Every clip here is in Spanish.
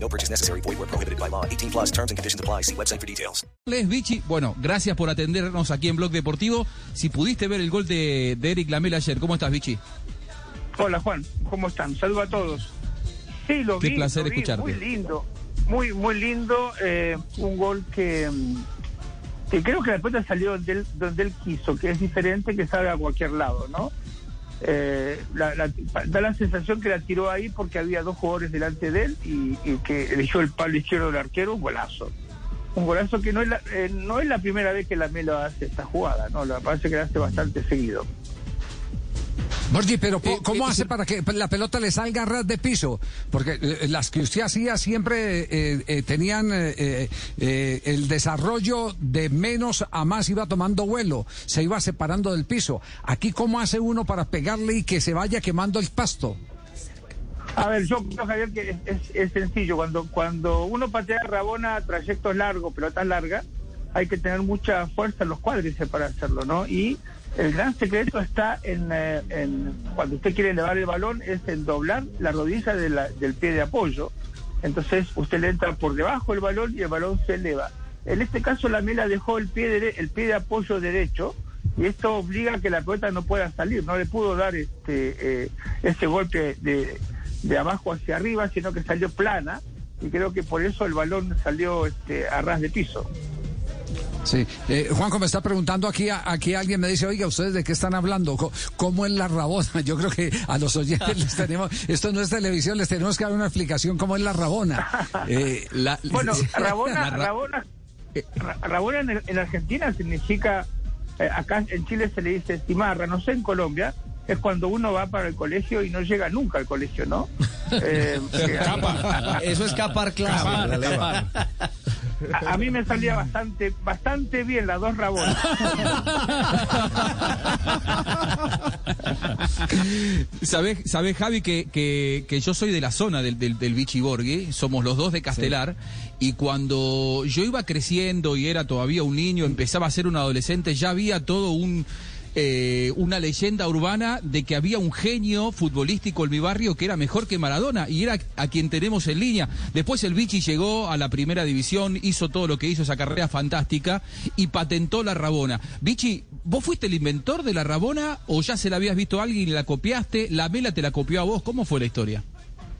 No purchase necessary. Void where prohibited by law. 18 plus terms and conditions apply. See website for details. Les Vichy, bueno, gracias por atendernos aquí en Blog Deportivo. Si pudiste ver el gol de, de Eric Lamela ayer, ¿cómo estás, Vichy? Hola Juan, ¿cómo están? Saludos a todos. Sí, lo Qué vi, placer lo vi, escucharte. Muy lindo, muy muy lindo. eh, un gol que, mm, que creo que la pelota salió donde él, donde él quiso, que es diferente que salga a cualquier lado, ¿no? Eh, la- la- da la sensación que la tiró ahí porque había dos jugadores delante de él y, y que eligió el palo izquierdo del arquero, un golazo. Un golazo que no es la, eh, no es la primera vez que la Melo hace esta jugada, ¿no? La parece que la hace bastante seguido. Borgi, pero Eh, ¿cómo eh, hace para que la pelota le salga a ras de piso? Porque eh, las que usted hacía siempre eh, eh, tenían eh, eh, eh, el desarrollo de menos a más, iba tomando vuelo, se iba separando del piso. Aquí, ¿cómo hace uno para pegarle y que se vaya quemando el pasto? A ver, yo creo, Javier, que es, es- es sencillo. Cuando, cuando uno patea Rabona trayectos largos, pelotas largas, hay que tener mucha fuerza en los cuádriceps para hacerlo, ¿no? Y el gran secreto está en, eh, en cuando usted quiere elevar el balón, es en doblar la rodilla de la- del pie de apoyo. Entonces usted le entra por debajo del balón y el balón se eleva. En este caso la Mela dejó el pie, dere- el pie de apoyo derecho y esto obliga a que la pelota no pueda salir, no le pudo dar este eh, ese golpe de, de abajo hacia arriba, sino que salió plana y creo que por eso el balón salió este, a ras de piso. Sí, eh, Juanjo me está preguntando aquí, a- aquí alguien me dice, oiga, ¿ustedes de qué están hablando? Co- ¿Cómo es la rabona? Yo creo que a los oyentes les tenemos, esto no es televisión, les tenemos que dar una explicación cómo es la rabona. Eh, La- Bueno, Rabona, La Ra- Rabona, Ra- Rabona en, en Argentina significa, eh, acá en Chile se le dice cimarra, no sé en Colombia, es cuando uno va para el colegio y no llega nunca al colegio, ¿no? Eh, Eso es capar clave. A, a mí me salía bastante, bastante bien las dos Rabonas. ¿Sabés, sabés, Javi, que, que, que yo soy de la zona del, del, del Vichy Borghi? Somos los dos de Castelar. Y cuando yo iba creciendo y era todavía un niño, empezaba a ser un adolescente, ya había todo un... eh, una leyenda urbana de que había un genio futbolístico en mi barrio que era mejor que Maradona y era a quien tenemos en línea. Después el Vichy llegó a la primera división, hizo todo lo que hizo, esa carrera fantástica y patentó la Rabona. Vichy, ¿vos fuiste el inventor de la Rabona o ya se la habías visto a alguien y la copiaste? ¿La Mela te la copió a vos? ¿Cómo fue la historia?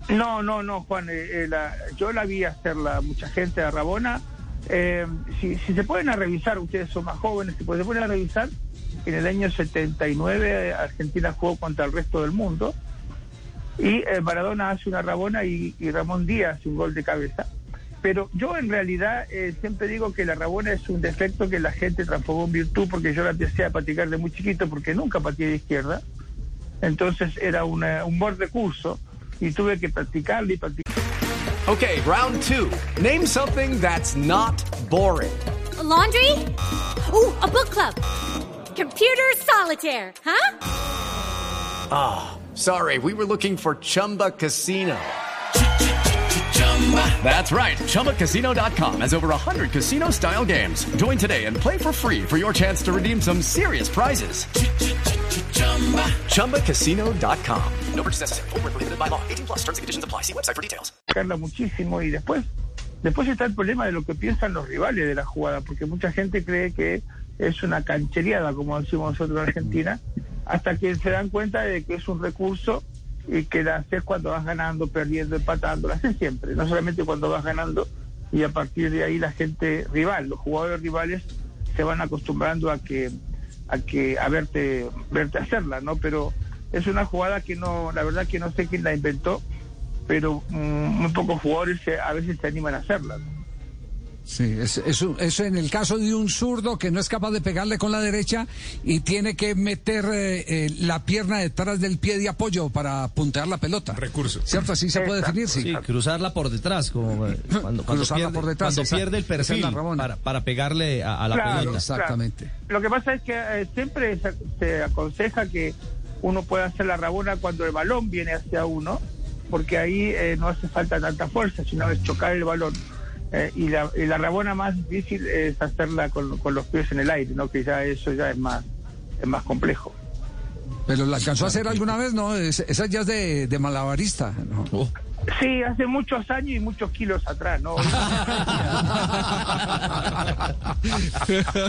No, no, no, Juan. eh, eh, la- yo la vi hacerla mucha gente a Rabona. Eh, si, si se pueden a revisar, ustedes son más jóvenes, si se pueden a revisar, en el año 79 Argentina jugó contra el resto del mundo y eh, Maradona hace una Rabona y, y Ramón Díaz hace un gol de cabeza. Pero yo en realidad eh, siempre digo que la Rabona es un defecto que la gente transformó en virtud porque yo la empecé a practicar de muy chiquito porque nunca pateé de izquierda. Entonces era una- un buen recurso y tuve que practicarlo y practicar. Okay, round two. Name something that's not boring. A laundry? Ooh, a book club. Computer solitaire, huh? Ah, sorry, we were looking for Chumba Casino. That's right. ChumbaCasino.com has over 100 casino style games. Join today and play for free for your chance to redeem some serious prizes. ChumbaCasino.com. No purchase necessary. Void prohibited by law. 18 plus terms and conditions apply. See website for details. practicarla muchísimo y después después está el problema de lo que piensan los rivales de la jugada porque mucha gente cree que es una canchereada como decimos nosotros en Argentina hasta que se dan cuenta de que es un recurso y que la haces cuando vas ganando, perdiendo, empatando, la haces siempre, no solamente cuando vas ganando y a partir de ahí la gente rival, los jugadores rivales se van acostumbrando a que a que a verte verte hacerla, ¿no? Pero es una jugada que no, la verdad que no sé quién la inventó, pero mm, muy pocos jugadores a veces se animan a hacerla. ¿no? Sí, es, es un- eso en el caso de un zurdo que no es capaz de pegarle con la derecha y tiene que meter eh, eh, la pierna detrás del pie de apoyo para puntear la pelota. Recurso. ¿Cierto? Así se puede definir, sí. Sí, cruzarla por detrás, como eh, cuando, cuando Cruzarla pierde, por detrás, cuando esa- pierde el es perfil para, para pegarle a, a la Claro, pelota. Exactamente. claro. Lo que pasa es que eh, siempre se, se aconseja que uno pueda hacer la rabona cuando el balón viene hacia uno, porque ahí eh, no hace falta tanta fuerza, sino es chocar el balón. Eh, y, la, y la rabona más difícil es hacerla con, con los pies en el aire, ¿no? Que ya eso ya es más es más complejo. Pero la alcanzó a hacer alguna vez, ¿no? Es- esa ya es de, de malabarista. ¿no? Oh. Sí, hace muchos años y muchos kilos atrás, ¿no?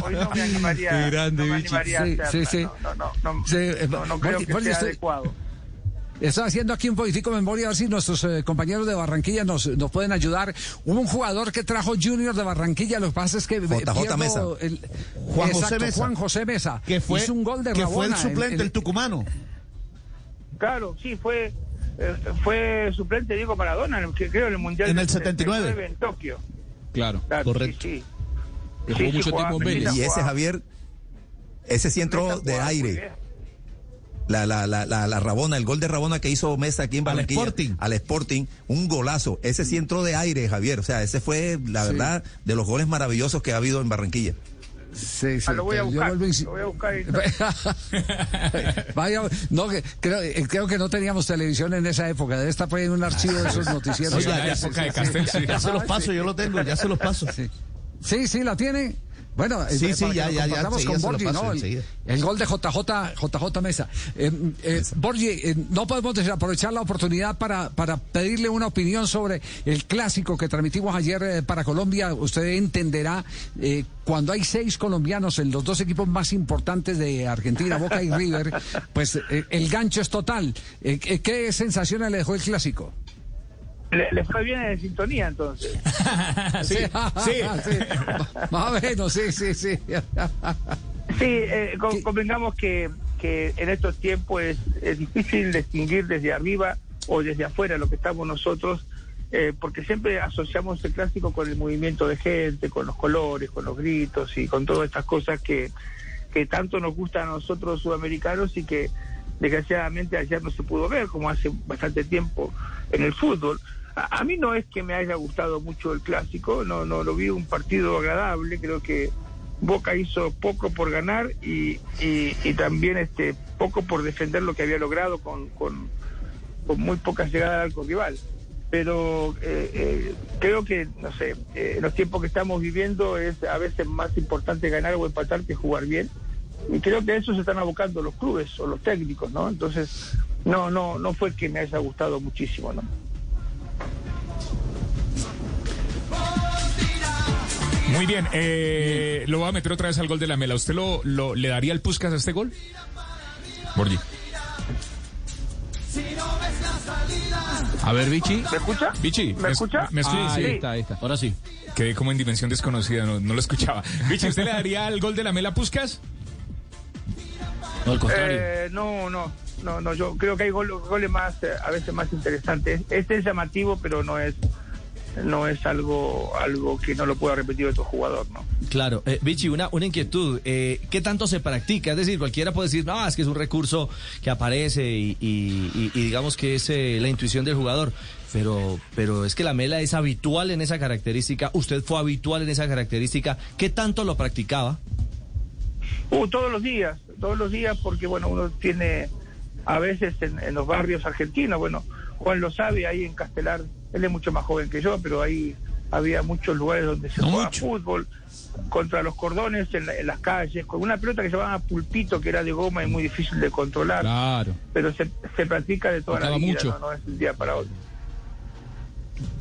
Hoy, no me animaría, Qué grande, no me animaría Sí, a hacerla, sí, sí. No, no, no, no, Sí, eh, no, no creo Borgi- que sea estoy- adecuado. Estoy haciendo aquí un poquitico de memoria a ver si nuestros eh, compañeros de Barranquilla nos, nos pueden ayudar. Hubo un jugador que trajo Junior de Barranquilla, lo que pasa es que... eh, JJ pierdo Mesa. el- Juan José Mesa. Juan José Mesa. Que fue, Hizo un gol de que fue el Rabona en- suplente, en- el tucumano. Claro, sí, fue eh, fue suplente Diego Maradona, que creo en el Mundial En el 79. 79 en Tokio. Claro. Claro, Correcto. Sí, sí. Que jugó mucho jugaba, tiempo en Vélez. Y ese Javier, ese sí entró de aire. La, la, la, la, la Rabona, el gol de Rabona que hizo Mesa aquí en Al Barranquilla. Sporting. Al Sporting. Un golazo. Ese sí entró de aire, Javier. O sea, ese fue, la verdad, de los goles maravillosos que ha habido en Barranquilla. Sí, sí, Ah, lo voy buscar, lo voy a buscar. Vaya, no, que- creo, eh, creo que no teníamos televisión en esa época. Debe estar por ahí en un archivo de esos noticieros. Sí, la época de Castel, sí. Ya se los paso, yo lo tengo, ya se los paso. Sí, sí, sí, la tiene. Bueno, eh, Sí, sí, ya, ya, ya, con Borgi, ¿no? El, el gol de JJ, JJ Mesa. Eh, eh, Borgi, eh, no podemos desaprovechar la oportunidad para, para pedirle una opinión sobre el clásico que transmitimos ayer eh, para Colombia. Usted entenderá, eh, cuando hay seis colombianos en los dos equipos más importantes de Argentina, Boca y River, pues el gancho es total. Eh, ¿qué- ¿Qué sensaciones le dejó el clásico? Le, le fue bien en sintonía entonces. Sí, sí. Más o menos, sí, sí, sí. Sí, eh, con- convengamos que, que en estos tiempos es, es difícil distinguir desde arriba o desde afuera lo que estamos nosotros, eh, porque siempre asociamos el clásico con el movimiento de gente, con los colores, con los gritos y con todas estas cosas que, que tanto nos gustan a nosotros sudamericanos y que desgraciadamente ayer no se pudo ver, como hace bastante tiempo en el fútbol. A, a mí no es que me haya gustado mucho el clásico, no, no lo vi un partido agradable, creo que Boca hizo poco por ganar y, y, también este poco por defender lo que había logrado con, con, con muy pocas llegadas al rival. Pero eh, eh, creo que, no sé, eh, en los tiempos que estamos viviendo es a veces más importante ganar o empatar que jugar bien. Y creo que a eso se están abocando los clubes o los técnicos, ¿no? Entonces, no, no, no fue que me haya gustado muchísimo, ¿no? Muy bien, eh, lo voy a meter otra vez al gol de la Mela. ¿Usted lo, lo- le daría el Puskas a este gol? Borgi. A ver, Vichy. ¿Me escucha? Vichy, ¿Me escucha? ¿Me escucha? Ah, ahí Sí. está, ahí está. Ahora sí. Quedé como en dimensión desconocida, no, no lo escuchaba. Vichy, ¿usted le daría el gol de la Mela a Puskas? No, al contrario. Eh, no, no, no, no, yo creo que hay gol- goles más, eh, a veces más interesantes. Este es llamativo, pero no es, no es algo, algo que no lo pueda repetir otro jugador, ¿no? Claro, eh, Vichy, una, una inquietud. Eh, ¿Qué tanto se practica? Es decir, cualquiera puede decir, no, es que es un recurso que aparece y, y- y- y digamos que es eh, la intuición del jugador. Pero, pero es que la mela es habitual en esa característica. Usted fue habitual en esa característica. ¿Qué tanto lo practicaba? Uh, todos los días, todos los días, porque bueno, uno tiene a veces en, en los barrios argentinos, bueno, Juan lo sabe, ahí en Castelar, él es mucho más joven que yo, pero ahí había muchos lugares donde se No jugaba mucho. fútbol contra los cordones en, la- en las calles, con una pelota que se llamaba pulpito, que era de goma y muy difícil de controlar, Claro. pero se, se practica de toda la vida, mucho. ¿no? no es un día para otro.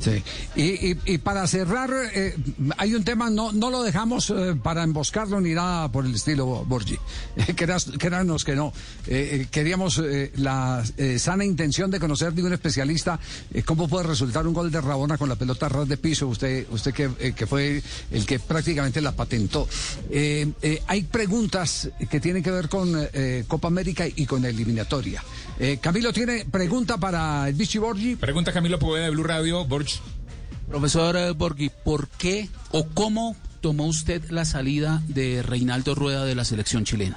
Sí. Y, y- y para cerrar, eh, hay un tema, no, no lo dejamos eh, para emboscarlo ni nada por el estilo, Borgi. Créanos que no. Eh, eh, queríamos eh, la eh, sana intención de conocer de un especialista eh, cómo puede resultar un gol de Rabona con la pelota ras de piso. Usted, usted que, eh, que fue el que prácticamente la patentó. Eh, eh, hay preguntas que tienen que ver con eh, Copa América y con eliminatoria. Eh, Camilo tiene pregunta para el Vichy Borgi. Pregunta Camilo Poveda de Blue Radio, Borg. Profesor Borghi, ¿por qué o cómo tomó usted la salida de Reinaldo Rueda de la selección chilena?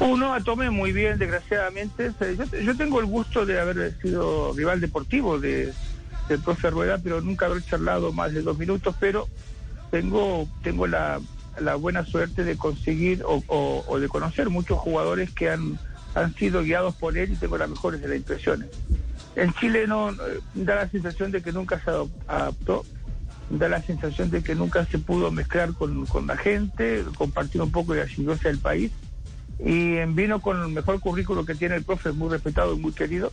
Uno la tomé muy bien, desgraciadamente. Yo, yo tengo el gusto de haber sido rival deportivo de, del profe Rueda, pero nunca haber charlado más de dos minutos, pero tengo, tengo la, la buena suerte de conseguir o, o- o de conocer muchos jugadores que han, han sido guiados por él y tengo las mejores de las impresiones. En Chile no da la sensación de que nunca se adaptó, da la sensación de que nunca se pudo mezclar con, con la gente, compartir un poco de la idiosincrasia del país y vino con el mejor currículo que tiene el profe, muy respetado y muy querido,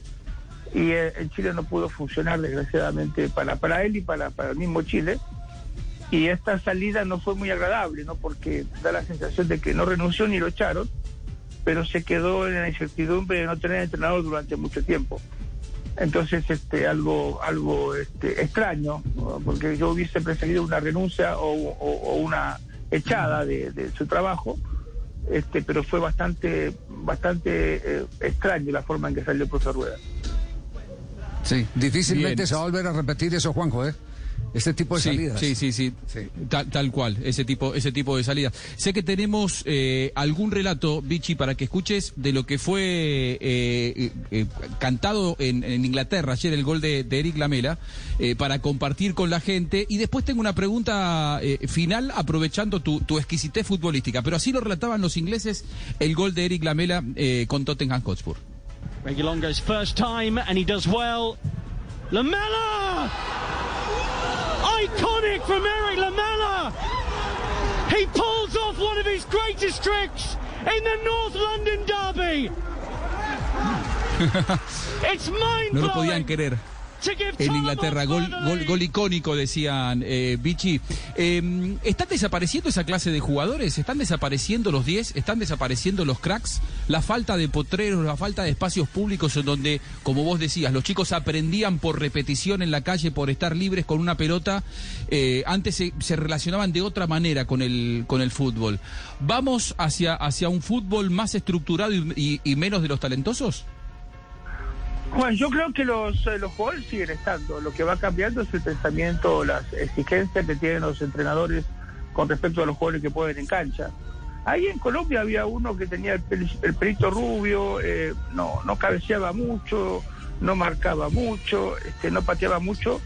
y eh, en Chile no pudo funcionar desgraciadamente para, para él y para, para el mismo Chile. Y esta salida no fue muy agradable, ¿no? Porque da la sensación de que no renunció ni lo echaron, pero se quedó en la incertidumbre de no tener entrenador durante mucho tiempo. Entonces, este, algo, algo este, extraño, porque yo hubiese preferido una renuncia o, o- o una echada de, de su trabajo, este, pero fue bastante, bastante eh, extraño la forma en que salió el profesor Rueda. Sí, difícilmente Bien. se va a volver a repetir eso, Juanjo, ¿eh? Este tipo de Sí, salidas. sí, sí, sí, Tal, tal cual, ese tipo, ese tipo de salida. Sé que tenemos eh, algún relato, Vichy, para que escuches de lo que fue eh, eh, cantado en, en Inglaterra ayer el gol de, de Eric Lamela, eh, para compartir con la gente. Y después tengo una pregunta eh, final, aprovechando tu, tu exquisitez futbolística. Pero así lo relataban los ingleses el gol de Eric Lamela eh, con Tottenham Hotspur. Regulongo's first time, and he does well. Lamella! Iconic from Eric Lamella! He pulls off one of his greatest tricks in the North London Derby! It's mind blowing. No lo podían querer. En Inglaterra, gol, gol, gol icónico, decían eh, Vichy. Eh, ¿Están desapareciendo esa clase de jugadores? ¿Están desapareciendo los 10? ¿Están desapareciendo los cracks? La falta de potreros, la falta de espacios públicos en donde, como vos decías, los chicos aprendían por repetición en la calle, por estar libres con una pelota. Eh, antes se, se relacionaban de otra manera con el, con el fútbol. ¿Vamos hacia, hacia un fútbol más estructurado y- y- y menos de los talentosos? Juan, yo creo que los, eh, los jugadores siguen estando. Lo que va cambiando es el pensamiento, las exigencias que tienen los entrenadores con respecto a los jugadores que pueden en cancha. Ahí en Colombia había uno que tenía el, pel- el pelito rubio, eh, no, no cabeceaba mucho, no marcaba mucho, este, no pateaba mucho,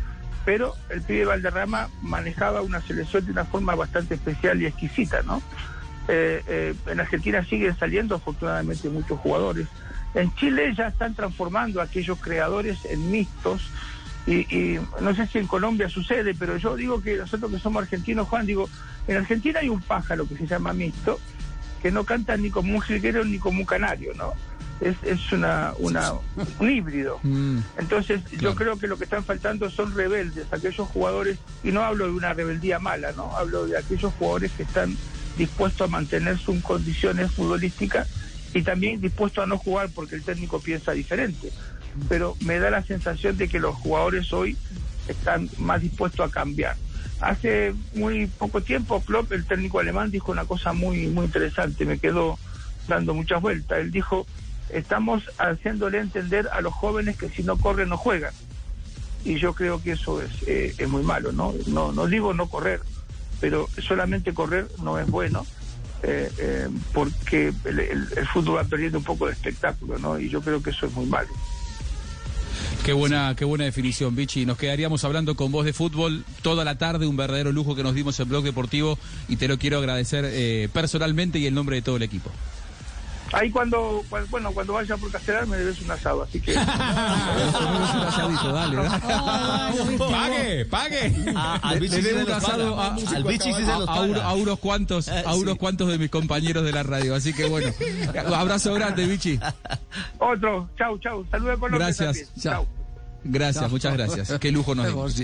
pero el pibe Valderrama manejaba una selección de una forma bastante especial y exquisita, ¿no? Eh, en Argentina siguen saliendo afortunadamente muchos jugadores. En Chile ya están transformando a aquellos creadores en mixtos y, y no sé si en Colombia sucede, pero yo digo que nosotros que somos argentinos, Juan, digo, en Argentina hay un pájaro que se llama mixto, que no canta ni como un jilguero ni como un canario, ¿no? Es, es una, una, un híbrido. Entonces, yo creo que lo que están faltando son rebeldes, aquellos jugadores, y no hablo de una rebeldía mala, ¿no? Hablo de aquellos jugadores que están dispuestos a mantener sus condiciones futbolísticas y también dispuestos a no jugar porque el técnico piensa diferente. Pero me da la sensación de que los jugadores hoy están más dispuestos a cambiar. Hace muy poco tiempo, Klopp, el técnico alemán, dijo una cosa muy, muy interesante, me quedó dando muchas vueltas. Él dijo, estamos haciéndole entender a los jóvenes que si no corren no juegan. Y yo creo que eso es, eh, es muy malo, ¿no? ¿no? No digo no correr, pero solamente correr no es bueno, eh, eh, porque el, el- fútbol va perdiendo un poco de espectáculo, ¿no? Y yo creo que eso es muy malo. Qué buena, qué buena definición, Vichy. Nos quedaríamos hablando con vos de fútbol toda la tarde, un verdadero lujo que nos dimos en Blog Deportivo y te lo quiero agradecer eh, personalmente y en nombre de todo el equipo. Ahí cuando, cuando- bueno, cuando vaya por Castelar me debes un asado, así que... Pague, pague. Ah, al se un asado a, Al Vichy sí se los a- a uno- paga. a unos cuantos, a unos cuantos de mis compañeros de la radio. Así que bueno, abrazo grande, Vichy. Otro, chau, chau. Saludos con Gracias. Chau. Gracias, muchas gracias. Qué lujo nos dimos.